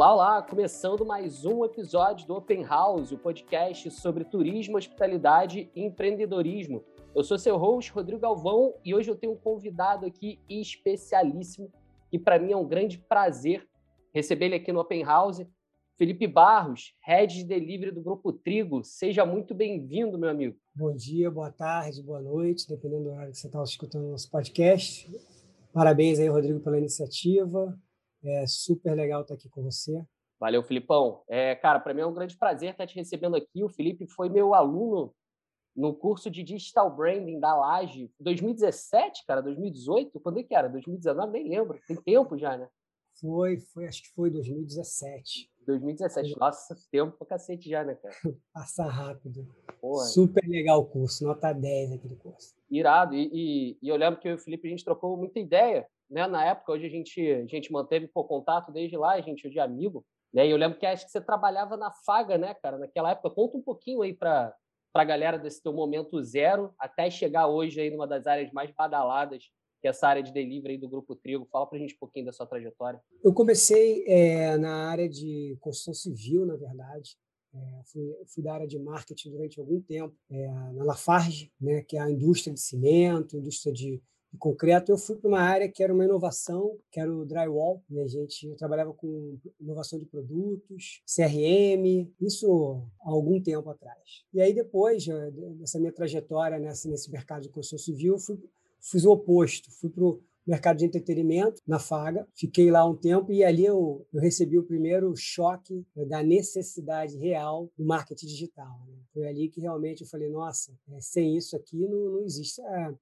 Olá, olá! Começando mais um episódio do Open House, o podcast sobre turismo, hospitalidade e empreendedorismo. Eu sou seu host, Rodrigo Galvão, e hoje eu tenho um convidado aqui especialíssimo, que para mim é um grande prazer receber ele aqui no Open House. Felipe Barros, Head de Delivery do Grupo Trigo. Seja muito bem-vindo, meu amigo. Bom dia, boa tarde, boa noite, dependendo do horário que você está escutando o nosso podcast. Parabéns aí, Rodrigo, pela iniciativa. É super legal estar aqui com você. Valeu, Filipão. É, cara, para mim é um grande prazer estar te recebendo aqui. O Felipe foi meu aluno no curso de Digital Branding da Laje, 2017, cara, 2018? Quando é que era? 2019? Nem lembro. Tem tempo já, né? Foi, foi, acho que foi 2017. 2017. Nossa, tempo pra cacete já, né, cara? Passa rápido. Porra. Super legal o curso, nota 10 aquele curso. Irado. E, e, e eu lembro que eu e o Felipe a gente trocou muita ideia, né? Na época, hoje a gente, a gente manteve por contato desde lá, a gente hoje é amigo. Né? E eu lembro que acho que você trabalhava na Faga, né, cara, naquela época. Conta um pouquinho aí para a galera desse teu momento zero até chegar hoje aí numa das áreas mais badaladas que é essa área de delivery do Grupo Trigo. Fala para a gente um pouquinho da sua trajetória. Eu comecei é, na área de construção civil, na verdade. É, fui, fui, da área de marketing durante algum tempo é, na Lafarge, né, que é a indústria de cimento, indústria de, de concreto. Eu fui para uma área que era uma inovação, que era o drywall. E a gente eu trabalhava com inovação de produtos, CRM, isso há algum tempo atrás. E aí depois dessa minha trajetória nessa, nesse mercado de construção civil, fui fiz o oposto, fui para mercado de entretenimento na Faga, fiquei lá um tempo e ali eu, eu recebi o primeiro choque né, da necessidade real do marketing digital. Né? Foi ali que realmente eu falei, nossa, é, sem isso aqui não, não existe. É,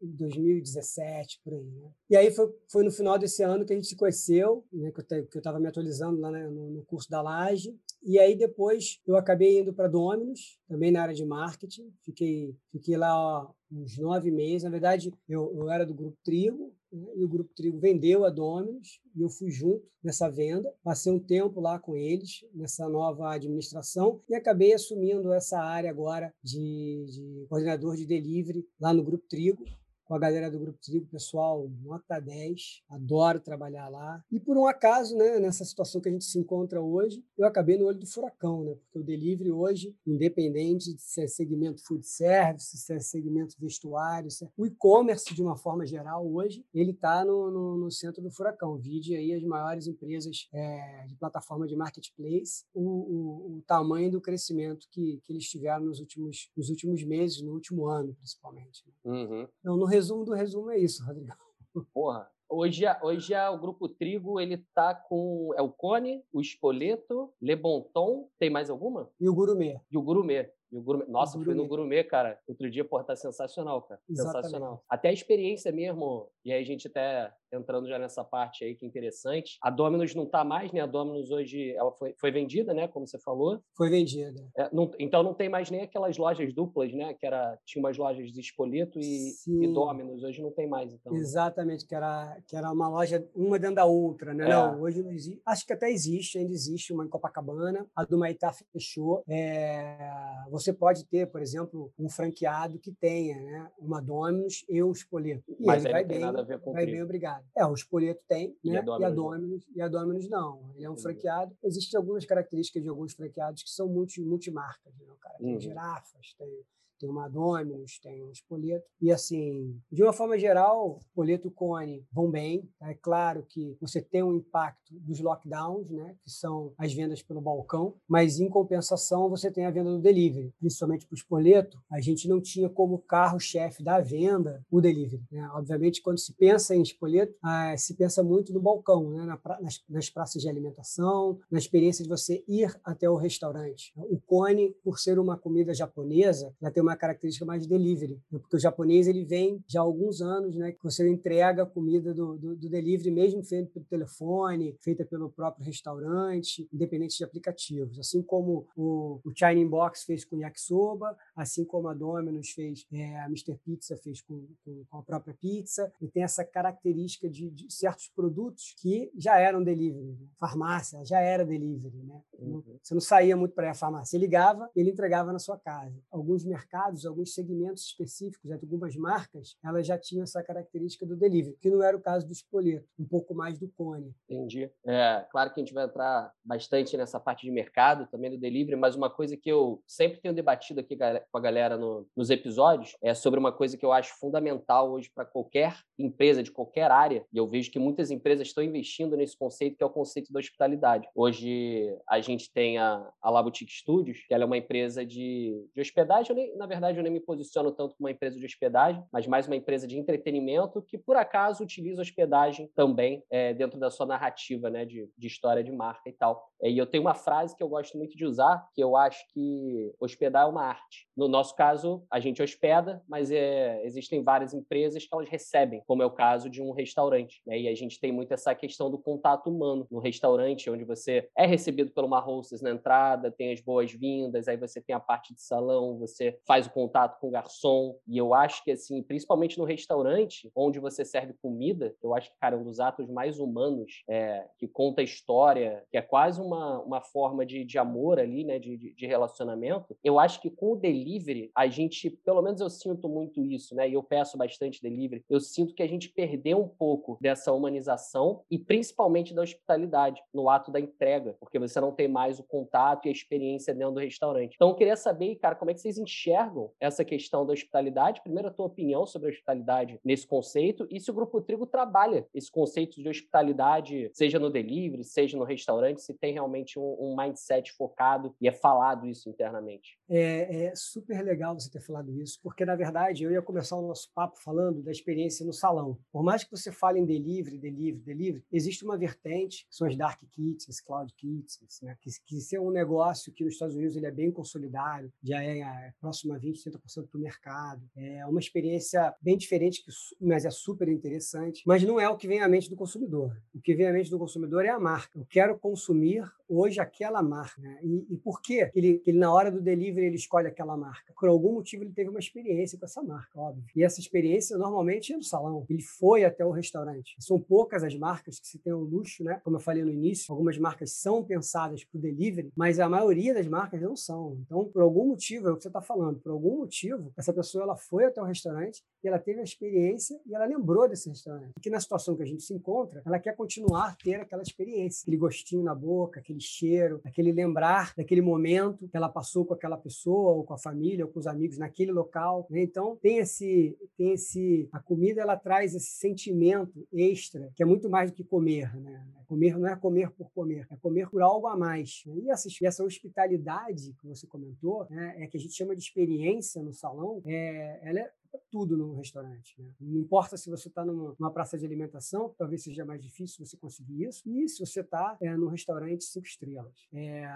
2017, por aí. Né? E aí foi, foi no final desse ano que a gente se conheceu, né, que eu estava me atualizando lá né, no, no curso da Laje, e aí depois eu acabei indo para Dominus, também na área de marketing. Fiquei, fiquei lá ó, uns nove meses. Na verdade, eu, eu era do Grupo Trigo, né? e o Grupo Trigo vendeu a Dominus, e eu fui junto nessa venda. Passei um tempo lá com eles, nessa nova administração, e acabei assumindo essa área agora de, de coordenador de delivery lá no Grupo Trigo com a galera do Grupo Trigo, pessoal, nota 10, adoro trabalhar lá. E por um acaso, né, nessa situação que a gente se encontra hoje, eu acabei no olho do furacão, né? Porque o delivery hoje, independente de ser segmento food service, se é segmento vestuário, se é... o e-commerce de uma forma geral hoje, ele está no, no, no, centro do furacão. Vide aí as maiores empresas é, de plataforma de marketplace, o, o, o, tamanho do crescimento que, que eles tiveram nos últimos, nos últimos meses, no último ano, principalmente. Né? Uhum. Então, no resumo do resumo é isso, Rodrigo. Porra, Hoje, hoje o grupo Trigo ele tá com é o Cone, o Espoleto, Lebonton, tem mais alguma? E o Gourmet. E o Gourmet. E o gourmet. Nossa, fui no gourmet, cara. Outro dia, pô, tá sensacional, cara. Exatamente. Sensacional. Até a experiência mesmo, e aí a gente até entrando já nessa parte aí que é interessante. A Dominus não tá mais, né? A Dominus hoje, ela foi, foi vendida, né? Como você falou. Foi vendida. É, não, então não tem mais nem aquelas lojas duplas, né? Que era, tinha umas lojas de Espoleto e, e Dominus. Hoje não tem mais, então. Exatamente, que era, que era uma loja, uma dentro da outra, né? É. Não, hoje não existe. Acho que até existe, ainda existe uma em Copacabana. A do Maitá fechou. É você pode ter, por exemplo, um franqueado que tenha né, uma Dominus e um Spoleto. E Mas ele vai bem, nada a ver com vai bem, obrigado. É, o Spoleto tem, e né? A e, a Dominus, e a Dominus não. Ele é um uhum. franqueado. Existem algumas características de alguns franqueados que são multi, multimarcas. Né? O cara tem uhum. girafas, tem tem uma Dominus, tem um Spoleto. E assim, de uma forma geral, Spoleto e Cone vão bem. É claro que você tem um impacto dos lockdowns, né, que são as vendas pelo balcão, mas em compensação você tem a venda do delivery. Principalmente para o Spoleto, a gente não tinha como carro-chefe da venda o delivery. Né? Obviamente, quando se pensa em Spoleto, ah, se pensa muito no balcão, né? nas, nas praças de alimentação, na experiência de você ir até o restaurante. O Cone, por ser uma comida japonesa, ela tem uma uma característica mais de delivery, né? porque o japonês ele vem já há alguns anos, né, que você entrega a comida do, do, do delivery, mesmo feita pelo telefone, feita pelo próprio restaurante, independente de aplicativos. Assim como o, o China Box fez com yakisoba, assim como a Domino's fez, é, a Mr. Pizza fez com, com, com, a própria pizza, e tem essa característica de, de certos produtos que já eram delivery. Né? Farmácia já era delivery. Né? Uhum. Você não saía muito para a farmácia, você ligava, ele entregava na sua casa. Alguns mercados mercados, alguns segmentos específicos, né, algumas marcas, elas já tinham essa característica do delivery, que não era o caso do Spoleto, um pouco mais do Cone. Entendi. É, claro que a gente vai entrar bastante nessa parte de mercado, também do delivery, mas uma coisa que eu sempre tenho debatido aqui com a galera no, nos episódios é sobre uma coisa que eu acho fundamental hoje para qualquer empresa de qualquer área, e eu vejo que muitas empresas estão investindo nesse conceito, que é o conceito da hospitalidade. Hoje a gente tem a, a La Boutique Studios, que ela é uma empresa de, de hospedagem. Na verdade, eu nem me posiciono tanto como uma empresa de hospedagem, mas mais uma empresa de entretenimento que, por acaso, utiliza hospedagem também é, dentro da sua narrativa né, de, de história de marca e tal. É, e eu tenho uma frase que eu gosto muito de usar, que eu acho que hospedar é uma arte. No nosso caso, a gente hospeda, mas é, existem várias empresas que elas recebem, como é o caso de um restaurante. Né? E a gente tem muito essa questão do contato humano no restaurante, onde você é recebido por uma hostess na entrada, tem as boas-vindas, aí você tem a parte de salão, você faz o contato com o garçom. E eu acho que, assim, principalmente no restaurante, onde você serve comida, eu acho que, cara, é um dos atos mais humanos é, que conta a história, que é quase uma, uma forma de, de amor ali, né, de, de, de relacionamento. Eu acho que com o delivery, a gente, pelo menos eu sinto muito isso, né, e eu peço bastante delivery, eu sinto que a gente perdeu um pouco dessa humanização e principalmente da hospitalidade no ato da entrega, porque você não tem mais o contato e a experiência dentro do restaurante. Então, eu queria saber, cara, como é que vocês enxergam essa questão da hospitalidade? Primeiro, a tua opinião sobre a hospitalidade nesse conceito e se o Grupo Trigo trabalha esse conceito de hospitalidade, seja no delivery, seja no restaurante, se tem realmente um, um mindset focado e é falado isso internamente. É, é super legal você ter falado isso, porque, na verdade, eu ia começar o nosso papo falando da experiência no salão. Por mais que você fale em delivery, delivery, delivery, existe uma vertente, que são as dark kitchens, cloud kitchens, né? que, que é um negócio que nos Estados Unidos ele é bem consolidado, já é, é próximo a 20, 30% do mercado. É uma experiência bem diferente, mas é super interessante. Mas não é o que vem à mente do consumidor. O que vem à mente do consumidor é a marca. Eu quero consumir hoje aquela marca. Né? E, e, por quê? Ele, ele, na hora do delivery, ele escolhe aquela marca. Por algum motivo, ele teve uma experiência com essa marca, óbvio. E essa experiência, normalmente, é no salão. Ele foi até o restaurante. São poucas as marcas que se tem o luxo, né? Como eu falei no início, algumas marcas são pensadas para o delivery, mas a maioria das marcas não são. Então, por algum motivo, é o que você está falando, por algum motivo, essa pessoa ela foi até o restaurante e ela teve a experiência e ela lembrou desse restaurante. E que na situação que a gente se encontra, ela quer continuar a ter aquela experiência, aquele gostinho na boca, aquele cheiro, aquele lembrar daquele momento que ela passou com aquela pessoa ou com a família ou com os amigos naquele local. Né? Então, tem esse, tem esse, a comida ela traz esse sentimento extra que é muito mais do que comer, né? Comer não é comer por comer, é comer por algo a mais. Né? E essa, essa hospitalidade que você comentou, né, é que a gente chama de experiência no salão, é, ela é tudo no restaurante. Né? Não importa se você está numa, numa, praça de alimentação, talvez seja mais difícil você conseguir isso, e se você está é, num restaurante cinco estrelas. É,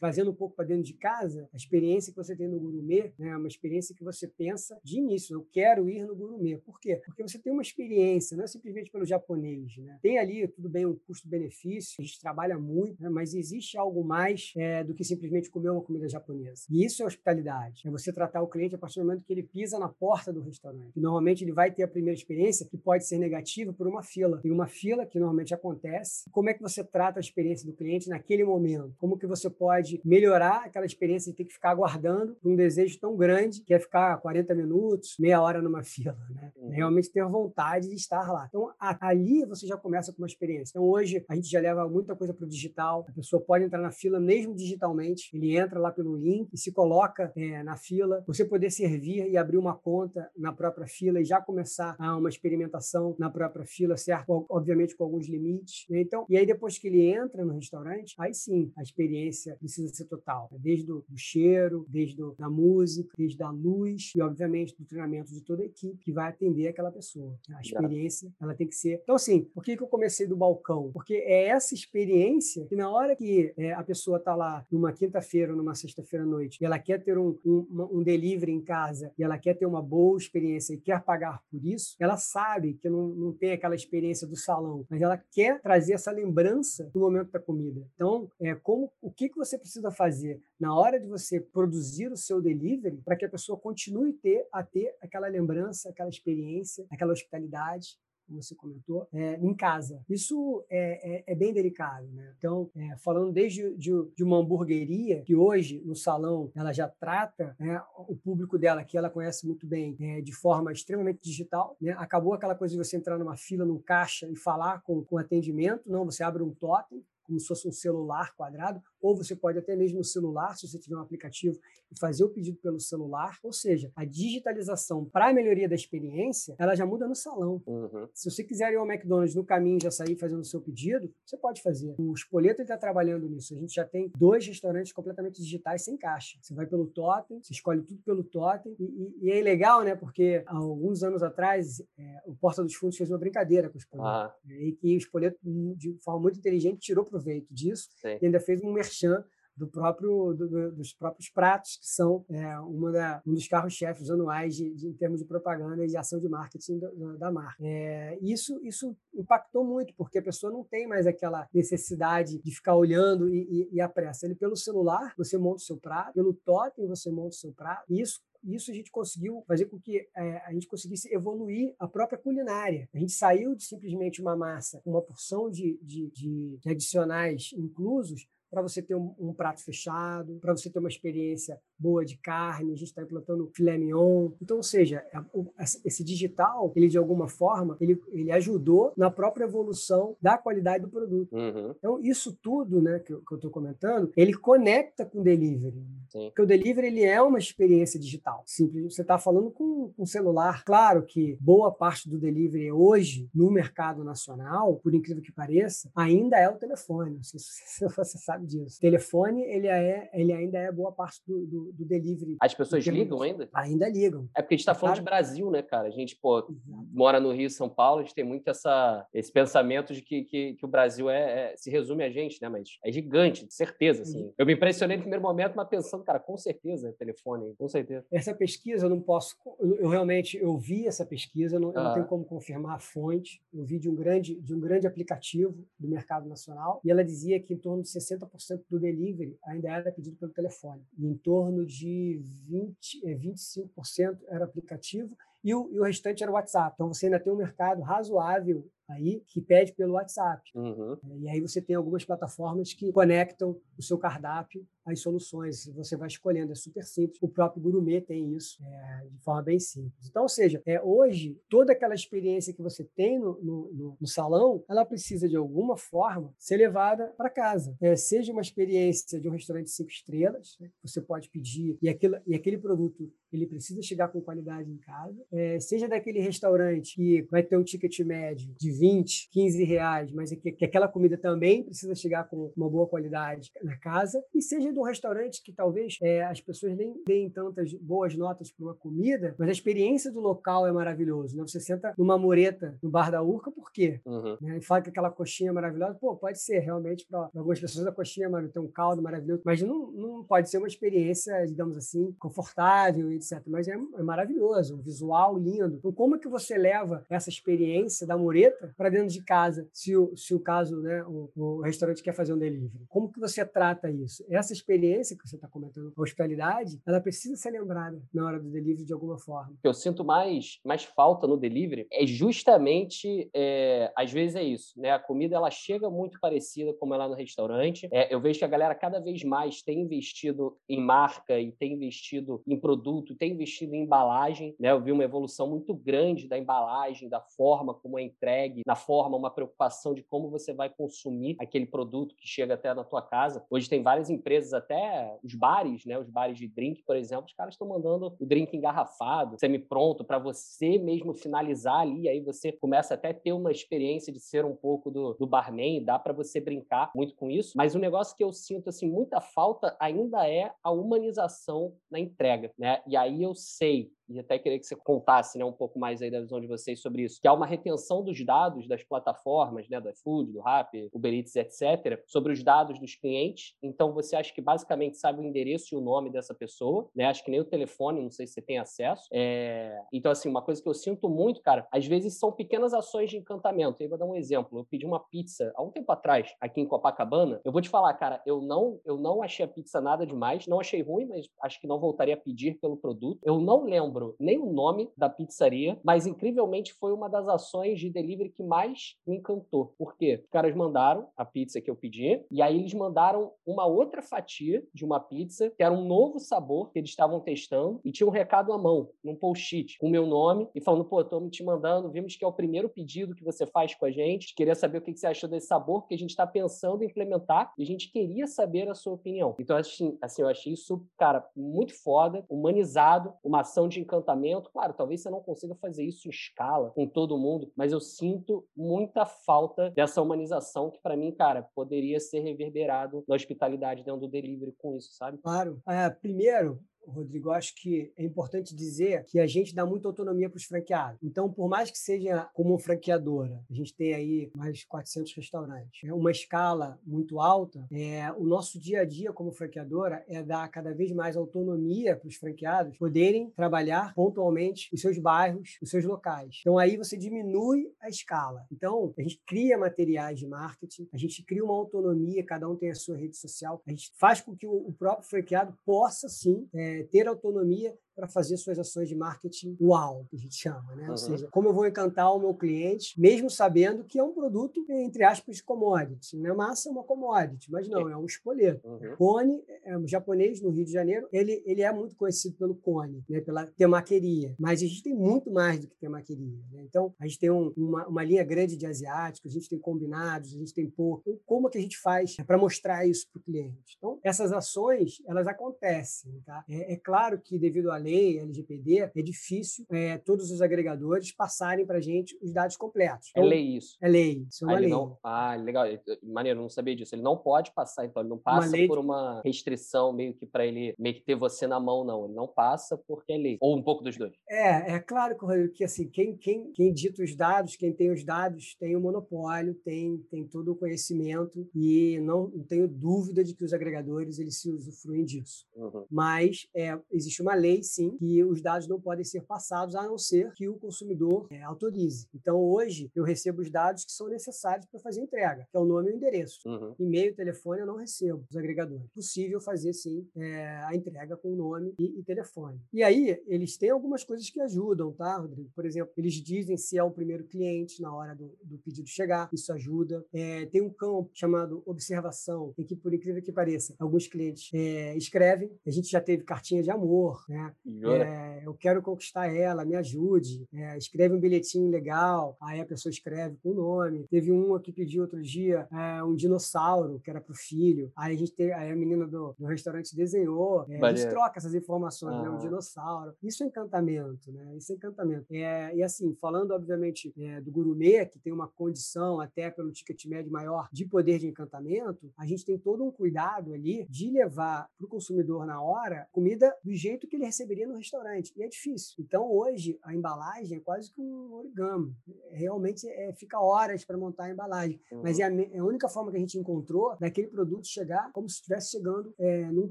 trazendo um pouco para dentro de casa, a experiência que você tem no gourmet né, é uma experiência que você pensa de início, eu quero ir no gourmet. Por quê? Porque você tem uma experiência, não é simplesmente pelo japonês. Né? Tem ali, tudo bem, um custo-benefício, a gente trabalha muito, né, mas existe algo mais é, do que simplesmente comer uma comida japonesa. E isso é hospitalidade. É você tratar o cliente a partir do momento que ele pisa na porta do restaurante. E, normalmente ele vai ter a primeira experiência que pode ser negativa por uma fila. Tem uma fila que normalmente acontece. Como é que você trata a experiência do cliente naquele momento? Como que você pode pode melhorar aquela experiência de ter que ficar aguardando um desejo tão grande, que é ficar 40 minutos, meia hora numa fila. Né? Uhum. Realmente ter vontade de estar lá. Então, ali você já começa com uma experiência. Então, hoje, a gente já leva muita coisa para o digital. A pessoa pode entrar na fila mesmo digitalmente. Ele entra lá pelo link e se coloca é, na fila. Você poder servir e abrir uma conta na própria fila e já começar a uma experimentação na própria fila, certo? Obviamente com alguns limites. Né? Então, e aí depois que ele entra no restaurante, aí sim, a experiência precisa precisa ser total. Né? Desde o cheiro, desde a da música, desde a luz e, obviamente, do treinamento de toda a equipe que vai atender aquela pessoa. A experiência, ela tem que ser... Então, assim, por que, que eu comecei do balcão? Porque é essa experiência que na hora que é, a pessoa está lá numa quinta-feira ou numa sexta-feira à noite e ela quer ter um, um, um delivery em casa e ela quer ter uma boa experiência e quer pagar por isso, ela sabe que não, não tem aquela experiência do salão, mas ela quer trazer essa lembrança do momento da comida. Então, é, como, o que, que você precisa precisa fazer na hora de você produzir o seu delivery para que a pessoa continue ter, a ter aquela lembrança, aquela experiência, aquela hospitalidade como você comentou, é, em casa. Isso é, é, é bem delicado, né? Então, é, falando desde de, de, uma hamburgueria, que hoje, no salão, ela já trata né, o público dela, que ela conhece muito bem, é, de forma extremamente digital, né? Acabou aquela coisa de você entrar numa fila, num caixa e falar com, com atendimento, não, você abre um totem, como se fosse um celular quadrado, ou você pode até mesmo no celular, se você tiver um aplicativo, e fazer o pedido pelo celular. Ou seja, a digitalização para a melhoria da experiência, ela já muda no salão. Uhum. Se você quiser ir ao McDonald's no caminho já sair fazendo o seu pedido, você pode fazer. O Espoleto está trabalhando nisso. A gente já tem dois restaurantes completamente digitais sem caixa. Você vai pelo totem, você escolhe tudo pelo totem. E, e, e é legal, né? Porque há alguns anos atrás, é, o Porta dos Fundos fez uma brincadeira com o Espoleto. Ah. E que o Espoleto, de forma muito inteligente, tirou proveito disso Sim. e ainda fez um merchan do próprio, do, dos próprios pratos, que são é, uma da, um dos carros-chefes anuais de, de, em termos de propaganda e de ação de marketing da, da marca. É, isso, isso impactou muito, porque a pessoa não tem mais aquela necessidade de ficar olhando e, e, e pressa. Ele, pelo celular, você monta o seu prato, pelo totem, você monta o seu prato, e isso isso a gente conseguiu fazer com que é, a gente conseguisse evoluir a própria culinária. A gente saiu de simplesmente uma massa, uma porção de, de, de adicionais inclusos, para você ter um, um prato fechado, para você ter uma experiência boa de carne, a gente está implantando filé mignon. Então, ou seja, é, esse digital, ele de alguma forma, ele, ele ajudou na própria evolução da qualidade do produto. Uhum. Então, isso tudo né, que, eu estou comentando, ele conecta com o delivery. Sim. Porque o delivery ele é uma experiência digital. Simples, você está falando com um celular. Claro que boa parte do delivery hoje, no mercado nacional, por incrível que pareça, ainda é o telefone. Não sei se você sabe disso. O telefone, ele, é, ele ainda é boa parte do, do do, delivery. As pessoas ligam ainda? Ainda ligam. É porque a gente está falando claro. de Brasil, né, cara? A gente, pô, Exato. mora no Rio São Paulo, a gente tem muito essa, esse pensamento de que, que, que o Brasil é, é, se resume a gente, né? Mas é gigante, de certeza, assim. Uhum. Eu me impressionei no primeiro momento, mas pensando, cara, com certeza é telefone, com certeza. Essa pesquisa eu não posso, eu, realmente, eu vi essa pesquisa, eu não, eu não tenho como confirmar a fonte, eu vi de um grande, de um grande aplicativo do mercado nacional, e ela dizia que em torno de 60% do delivery ainda era pedido pelo telefone, e em torno de 20, 25% é, era aplicativo e o, e o restante era o WhatsApp. Então você ainda tem um mercado razoável aí que pede pelo WhatsApp. Uhum. E aí você tem algumas plataformas que conectam o seu cardápio às soluções. Você vai escolhendo, é super simples. O próprio Gourmet tem isso é, de forma bem simples. Então, ou seja, é, hoje, toda aquela experiência que você tem no, no, no salão, ela precisa, de alguma forma, ser levada para casa. É, seja uma experiência de um restaurante cinco estrelas, né, você pode pedir, e, aquilo, e aquele produto ele precisa chegar com qualidade em casa. É, seja daquele restaurante que vai ter um ticket médio de 20, 15 reais, mas é que, que aquela comida também precisa chegar com uma boa qualidade na casa, e seja de um restaurante que talvez é, as pessoas nem deem tantas boas notas para uma comida, mas a experiência do local é maravilhoso. Né? Você senta numa mureta no Bar da Urca, por quê? Uhum. Né? E fala que aquela coxinha é maravilhosa, pô, pode ser realmente para algumas pessoas a coxinha é tem um caldo maravilhoso, mas não, não pode ser uma experiência, digamos assim, confortável, etc. Mas é, é maravilhoso, um visual lindo. Então, como é que você leva essa experiência da mureta para dentro de casa, se o, se o caso, né, o, o, restaurante quer fazer um delivery. Como que você trata isso? Essa experiência que você está comentando, a hospitalidade, ela precisa ser lembrada na hora do delivery de alguma forma. O que eu sinto mais, mais falta no delivery é justamente, é, às vezes é isso, né? A comida ela chega muito parecida como é lá no restaurante. É, eu vejo que a galera cada vez mais tem investido em marca e tem investido em produto, tem investido em embalagem, né? Eu vi uma evolução muito grande da embalagem, da forma como é entregue, na forma, uma preocupação de como você vai consumir aquele produto que chega até na tua casa. Hoje tem várias empresas, até os bares, né? Os bares de drink, por exemplo, os caras estão mandando o drink engarrafado, semi-pronto, para você mesmo finalizar ali. Aí você começa até a ter uma experiência de ser um pouco do, do barman, dá para você brincar muito com isso. Mas o negócio que eu sinto, assim, muita falta ainda é a humanização na entrega, né? E aí eu sei e até queria que você contasse né, um pouco mais aí da visão de vocês sobre isso, que há uma retenção dos dados das plataformas, né, do iFood, do Rappi, Uber Eats, etc., sobre os dados dos clientes. Então, você acha que basicamente sabe o endereço e o nome dessa pessoa, né? Acho que nem o telefone, não sei se você tem acesso. É... Então, assim, uma coisa que eu sinto muito, cara, às vezes são pequenas ações de encantamento. Eu vou dar um exemplo. Eu pedi uma pizza há um tempo atrás, aqui em Copacabana. Eu vou te falar, cara, eu não, eu não achei a pizza nada demais, não achei ruim, mas acho que não voltaria a pedir pelo produto. Eu não lembro lembro nem o nome da pizzaria, mas incrivelmente foi uma das ações de delivery que mais me encantou. Por quê? Os caras mandaram a pizza que eu pedi, e aí eles mandaram uma outra fatia de uma pizza, que era um novo sabor que eles estavam testando, e tinha um recado à mão, num post-it, com o meu nome, e falando, pô, me te mandando, vimos que é o primeiro pedido que você faz com a gente, queria saber o que você achou desse sabor, que a gente está pensando em implementar, e a gente queria saber a sua opinião. Então, assim, assim, eu achei isso, cara, muito foda, humanizado, uma ação de encantamento. Claro, talvez você não consiga fazer isso em escala com todo mundo, mas eu sinto muita falta dessa humanização que, para mim, cara, poderia ser reverberado na hospitalidade dentro do delivery com isso, sabe? Claro. É, primeiro, Rodrigo, acho que é importante dizer que a gente dá muita autonomia para os franqueados. Então, por mais que seja como franqueadora, a gente tem aí mais de 400 restaurantes, é uma escala muito alta, é, o nosso dia a dia como franqueadora é dar cada vez mais autonomia para os franqueados poderem trabalhar pontualmente os seus bairros, os seus locais. Então, aí você diminui a escala. Então, a gente cria materiais de marketing, a gente cria uma autonomia, cada um tem a sua rede social, a gente faz com que o próprio franqueado possa, sim, é, ter autonomia para fazer suas ações de marketing uau, que a gente chama, né? Uhum. Ou seja, como eu vou encantar o meu cliente, mesmo sabendo que é um produto, entre aspas, commodity. Né? Massa é uma commodity, mas não, é um espoleto. Uhum. Cone, é um japonês no Rio de Janeiro, ele, ele é muito conhecido pelo cone, né? pela temaqueria. Mas a gente tem muito mais do que temaqueria. Né? Então, a gente tem um, uma, uma linha grande de asiáticos, a gente tem combinados, a gente tem pouco. Então, como é que a gente faz para mostrar isso para o cliente? Então, essas ações, elas acontecem. Tá? É, é claro que, devido à lei, LGPD, é difícil é, todos os agregadores passarem para a gente os dados completos. É então, é lei isso. É lei. Isso é uma ah, lei. Não... Ah, legal. Maneiro, não sabia disso. Ele não pode passar, então, ele não passa uma por uma restrição meio que para ele meio que ter você na mão, não. Ele não passa porque é lei. Ou um pouco dos dois. É, é claro que assim, quem, quem, quem dita os dados, quem tem os dados, tem o monopólio, tem, tem todo o conhecimento e não, não tenho dúvida de que os agregadores eles se usufruem disso. Uhum. Mas é, existe uma lei, sim, que os dados não podem ser passados a não ser que o consumidor é, autorize. Então, hoje, eu recebo os dados que são necessários para fazer a entrega, que é o nome e o endereço. Uhum. E-mail, telefone, eu não recebo dos agregadores. Possível fazer, sim, é, a entrega com nome e, e, telefone. E aí, eles têm algumas coisas que ajudam, tá, Rodrigo? Por exemplo, eles dizem se é o primeiro cliente na hora do, do pedido chegar, isso ajuda. É, tem um campo chamado observação, em que, por incrível que pareça, alguns clientes é, escrevem. A gente já teve cartinha de amor, né? É, eu quero conquistar ela, me ajude. É, escreve um bilhetinho legal, aí a pessoa escreve com o nome. Teve uma que pediu outro dia é, um dinossauro, que era para o filho. Aí a gente tem, aí a menina do, do restaurante desenhou. É, a gente troca essas informações, ah. né? Um dinossauro. Isso é encantamento, né? Isso é encantamento. É, e assim, falando, obviamente, é, do gourmet, que tem uma condição, até pelo ticket médio maior, de poder de encantamento, a gente tem todo um cuidado ali de levar para o consumidor na hora comida do jeito que ele receberia no restaurante. E é difícil. Então, hoje, a embalagem é quase que um origami. Realmente é, fica horas para montar a embalagem. Uhum. Mas é a, é a, única forma que a gente encontrou daquele produto chegar como se estivesse chegando é, num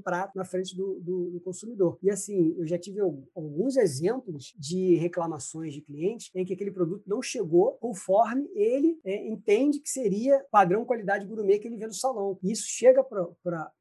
prato na frente do, do, do, consumidor. E assim, eu já tive alguns exemplos de reclamações de clientes em que aquele produto não chegou conforme ele é, entende que seria padrão qualidade gourmet que ele vê no salão. E isso chega para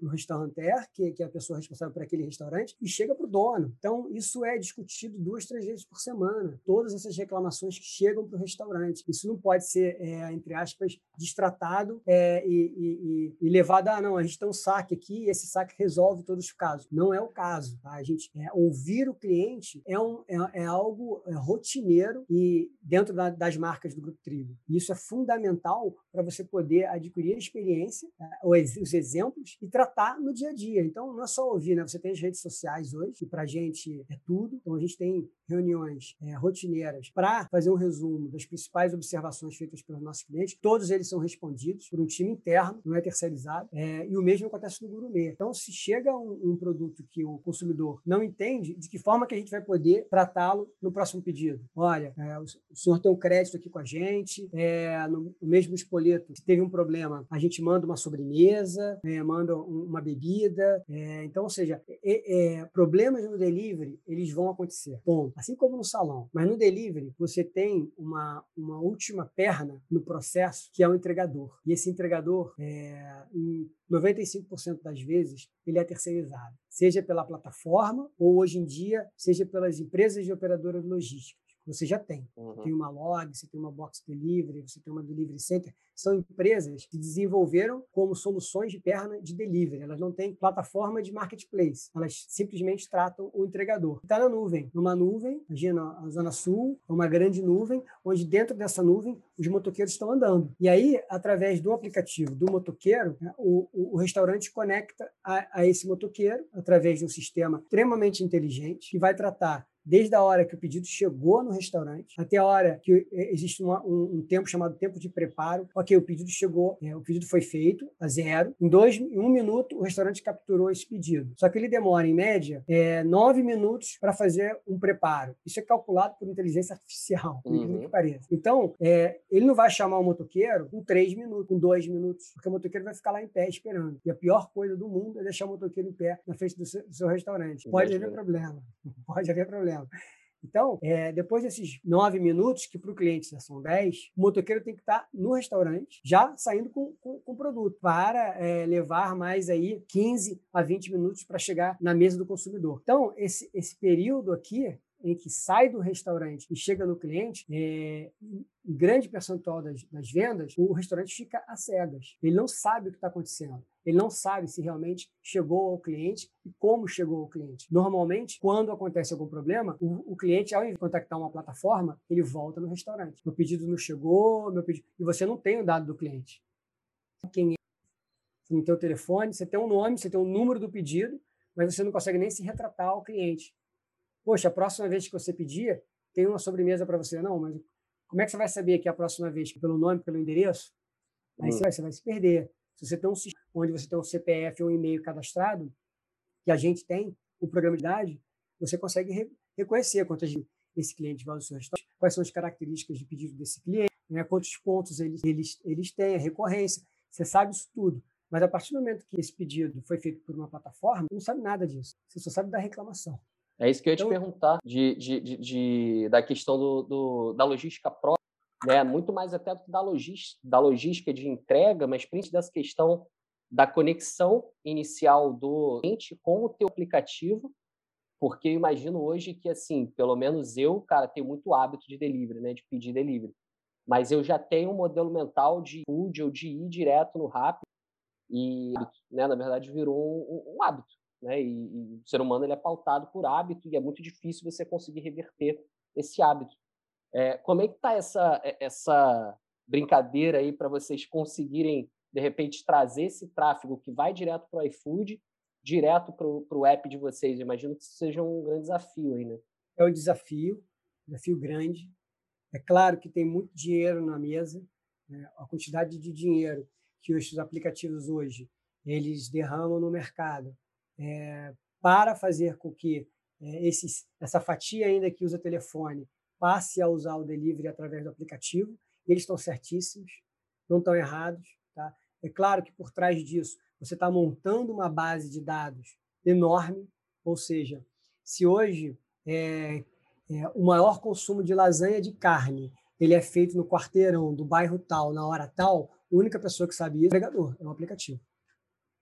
o restauranter, que, que é a pessoa responsável por aquele restaurante, e chega para o dono. Então, isso é discutido duas, três vezes por semana. Todas essas reclamações que chegam para o restaurante. Isso não pode ser, é, entre aspas, destratado é, e, e, e, levado a, ah, não, a gente tem um saque aqui e esse saque resolve todos os casos. Não é o caso. Tá? A gente é, ouvir o cliente é, um, é, é algo é, rotineiro e dentro da, das marcas do Grupo Trigo. Isso é fundamental para você poder adquirir a experiência, é, os exemplos e tratar no dia a dia. Então, não é só ouvir, né? Você tem as redes sociais hoje, que para a gente é tudo. Então, a gente tem reuniões é, rotineiras para fazer um resumo das principais observações feitas pelos nossos clientes. Todos eles são respondidos por um time interno, não é terceirizado. É, e o mesmo acontece no gourmet. Então, se chega um, um, produto que o consumidor não entende, de que forma que a gente vai poder tratá-lo no próximo pedido? Olha, é, o, o, senhor tem um crédito aqui com a gente, é, no, no, mesmo espoleto, se teve um problema, a gente manda uma sobremesa, é, manda um, uma bebida. É, então, ou seja, problemas no delivery delivery, eles vão acontecer. Bom, assim como no salão. Mas no delivery, você tem uma, uma última perna no processo, que é o entregador. E esse entregador, é, em 95% das vezes, ele é terceirizado. Seja pela plataforma ou, hoje em dia, seja pelas empresas de operadoras logísticas você já tem. Uhum. Tem uma log, você tem uma box delivery, você tem uma delivery center. São empresas que desenvolveram como soluções de perna de delivery. Elas não têm plataforma de marketplace. Elas simplesmente tratam o entregador. Está na nuvem. Numa nuvem, imagina a Zona Sul, uma grande nuvem, onde dentro dessa nuvem os motoqueiros estão andando. E aí, através do aplicativo do motoqueiro, né, o, o, o, restaurante conecta a, a esse motoqueiro através de um sistema extremamente inteligente que vai tratar desde a hora que o pedido chegou no restaurante até a hora que eh, existe uma, um, um, tempo chamado tempo de preparo. Ok, o pedido chegou, é, o pedido foi feito a zero. Em, dois, em um minuto, o restaurante capturou esse pedido. Só que ele demora, em média, é, nove minutos para fazer um preparo. Isso é calculado por inteligência artificial, uhum. que pareça. Então, é, ele não vai chamar o motoqueiro com três minutos, com dois minutos, porque o motoqueiro vai ficar lá em pé esperando. E a pior coisa do mundo é deixar o motoqueiro em pé na frente do seu, do seu restaurante. Pode haver problema. Pode haver problema dela. Então, é, depois desses nove minutos, que para o cliente são dez, o motoqueiro tem que estar no restaurante, já saindo com o produto, para é, levar mais aí 15 a 20 minutos para chegar na mesa do consumidor. Então, esse, esse período aqui em que sai do restaurante e chega no cliente, é, em grande percentual das, das, vendas, o restaurante fica a cegas. Ele não sabe o que está acontecendo. Ele não sabe se realmente chegou ao cliente e como chegou ao cliente. Normalmente, quando acontece algum problema, o, o cliente, ao contactar uma plataforma, ele volta no restaurante. Meu pedido não chegou, meu pedido... e você não tem o dado do cliente. Quem é? Você não tem o telefone, você tem um nome, você tem o um número do pedido, mas você não consegue nem se retratar ao cliente. Poxa, a próxima vez que você pedir, tem uma sobremesa para você. Não, mas como é que você vai saber que é a próxima vez? Pelo nome, pelo endereço? Aí hum. você, vai, você vai se perder. Se você tem um sistema onde você tem um CPF ou um e-mail cadastrado, que a gente tem, o programa de idade, você consegue re reconhecer quantas esse cliente vai ao seu restaurante, quais são as características de pedido desse cliente, né, quantos pontos eles, eles, eles têm, a recorrência. Você sabe isso tudo. Mas a partir do momento que esse pedido foi feito por uma plataforma, não sabe nada disso. Você só sabe da reclamação. É isso que eu ia te então perguntar, de, de, de, de, da questão do, do, da logística própria, né? muito mais até da logística, da logística de entrega, mas principalmente dessa questão da conexão inicial do cliente com o teu aplicativo, porque eu imagino hoje que, assim, pelo menos eu, cara, tenho muito hábito de delivery, né, de pedir delivery, mas eu já tenho um modelo mental de food ou de ir direto no Rappi e, né, na verdade, virou um, um hábito né? E, e, o ser humano ele é pautado por hábito e é muito difícil você conseguir reverter esse hábito. É, como é que está essa, essa brincadeira aí para vocês conseguirem, de repente, trazer esse tráfego que vai direto para o iFood, direto para o app de vocês? Eu imagino que isso seja um grande desafio aí, né? É um desafio, desafio grande. É claro que tem muito dinheiro na mesa, né? a quantidade de dinheiro que os aplicativos hoje eles derramam no mercado é, para fazer com que é, esses, essa fatia ainda que usa telefone passe a usar o delivery através do aplicativo. Eles estão certíssimos, não estão errados. Tá? É claro que por trás disso você está montando uma base de dados enorme, ou seja, se hoje é, é, o maior consumo de lasanha de carne ele é feito no quarteirão do bairro tal, na hora tal, a única pessoa que sabe isso é o entregador, é o aplicativo.